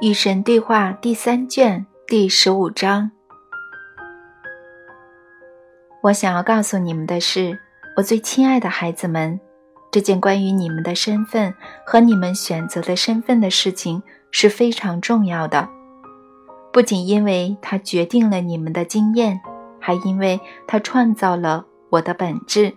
与神对话第三卷第十五章。我想要告诉你们的是，我最亲爱的孩子们，这件关于你们的身份和你们选择的身份的事情是非常重要的。不仅因为它决定了你们的经验，还因为它创造了我的本质。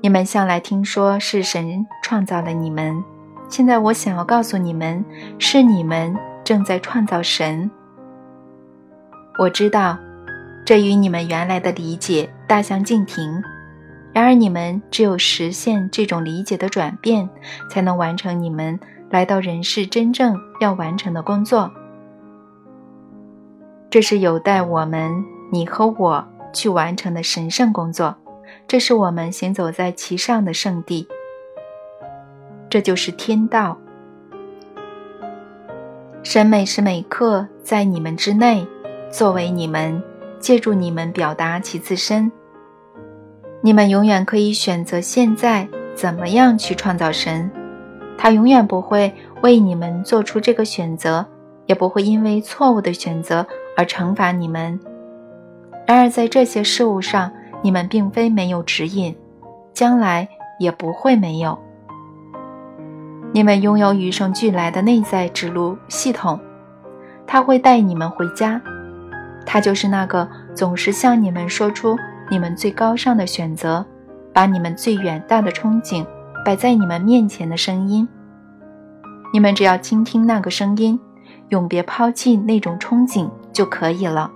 你们向来听说是神创造了你们。现在我想要告诉你们，是你们正在创造神。我知道，这与你们原来的理解大相径庭。然而，你们只有实现这种理解的转变，才能完成你们来到人世真正要完成的工作。这是有待我们，你和我去完成的神圣工作。这是我们行走在其上的圣地。这就是天道。神每时每刻在你们之内，作为你们，借助你们表达其自身。你们永远可以选择现在怎么样去创造神，他永远不会为你们做出这个选择，也不会因为错误的选择而惩罚你们。然而在这些事物上，你们并非没有指引，将来也不会没有。你们拥有与生俱来的内在指路系统，它会带你们回家。它就是那个总是向你们说出你们最高尚的选择，把你们最远大的憧憬摆在你们面前的声音。你们只要倾听那个声音，永别抛弃那种憧憬就可以了。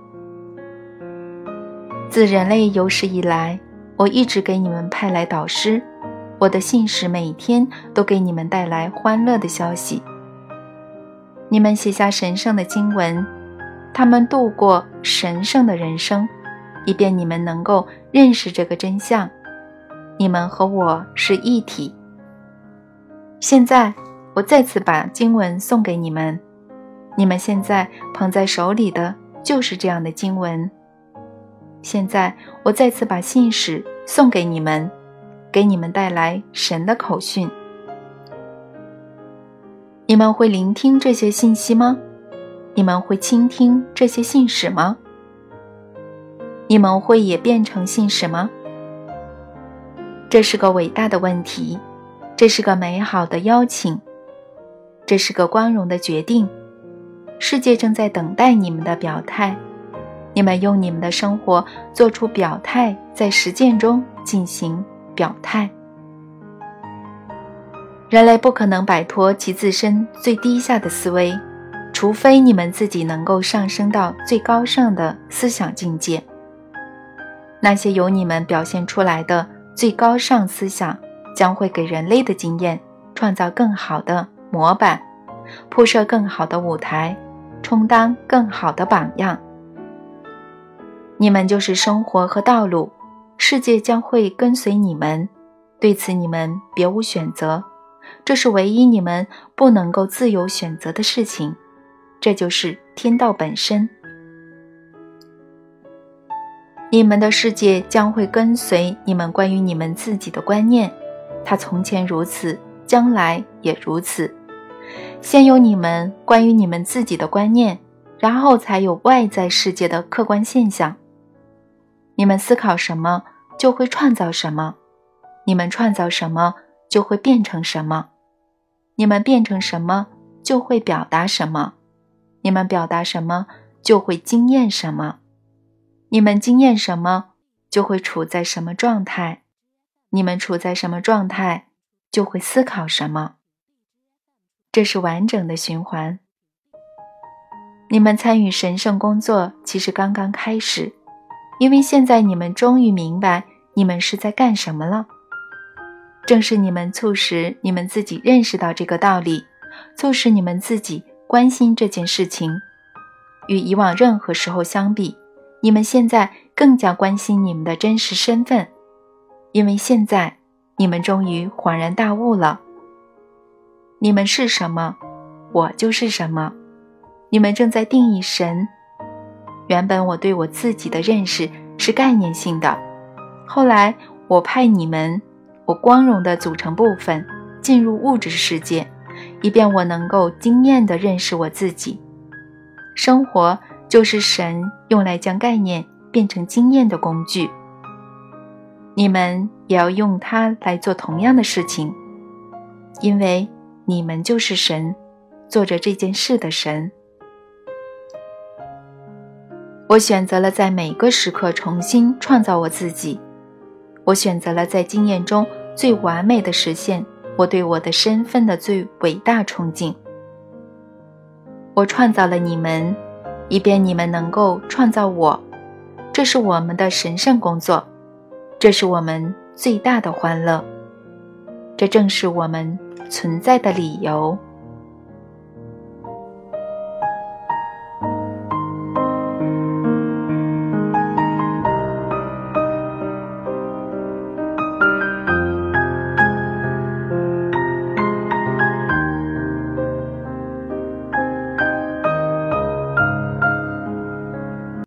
自人类有史以来，我一直给你们派来导师。我的信使每天都给你们带来欢乐的消息。你们写下神圣的经文，他们度过神圣的人生，以便你们能够认识这个真相：你们和我是一体。现在，我再次把经文送给你们，你们现在捧在手里的就是这样的经文。现在，我再次把信使送给你们。给你们带来神的口讯，你们会聆听这些信息吗？你们会倾听这些信使吗？你们会也变成信使吗？这是个伟大的问题，这是个美好的邀请，这是个光荣的决定。世界正在等待你们的表态，你们用你们的生活做出表态，在实践中进行。表态，人类不可能摆脱其自身最低下的思维，除非你们自己能够上升到最高尚的思想境界。那些由你们表现出来的最高尚思想，将会给人类的经验创造更好的模板，铺设更好的舞台，充当更好的榜样。你们就是生活和道路。世界将会跟随你们，对此你们别无选择，这是唯一你们不能够自由选择的事情，这就是天道本身。你们的世界将会跟随你们关于你们自己的观念，它从前如此，将来也如此。先有你们关于你们自己的观念，然后才有外在世界的客观现象。你们思考什么，就会创造什么；你们创造什么，就会变成什么；你们变成什么，就会表达什么；你们表达什么，就会经验什么；你们经验什么，就会处在什么状态；你们处在什么状态，就会思考什么。这是完整的循环。你们参与神圣工作，其实刚刚开始。因为现在你们终于明白你们是在干什么了，正是你们促使你们自己认识到这个道理，促使你们自己关心这件事情。与以往任何时候相比，你们现在更加关心你们的真实身份，因为现在你们终于恍然大悟了。你们是什么，我就是什么。你们正在定义神。原本我对我自己的认识是概念性的，后来我派你们，我光荣的组成部分，进入物质世界，以便我能够经验地认识我自己。生活就是神用来将概念变成经验的工具。你们也要用它来做同样的事情，因为你们就是神，做着这件事的神。我选择了在每个时刻重新创造我自己，我选择了在经验中最完美的实现我对我的身份的最伟大憧憬。我创造了你们，以便你们能够创造我，这是我们的神圣工作。这是我们最大的欢乐，这正是我们存在的理由。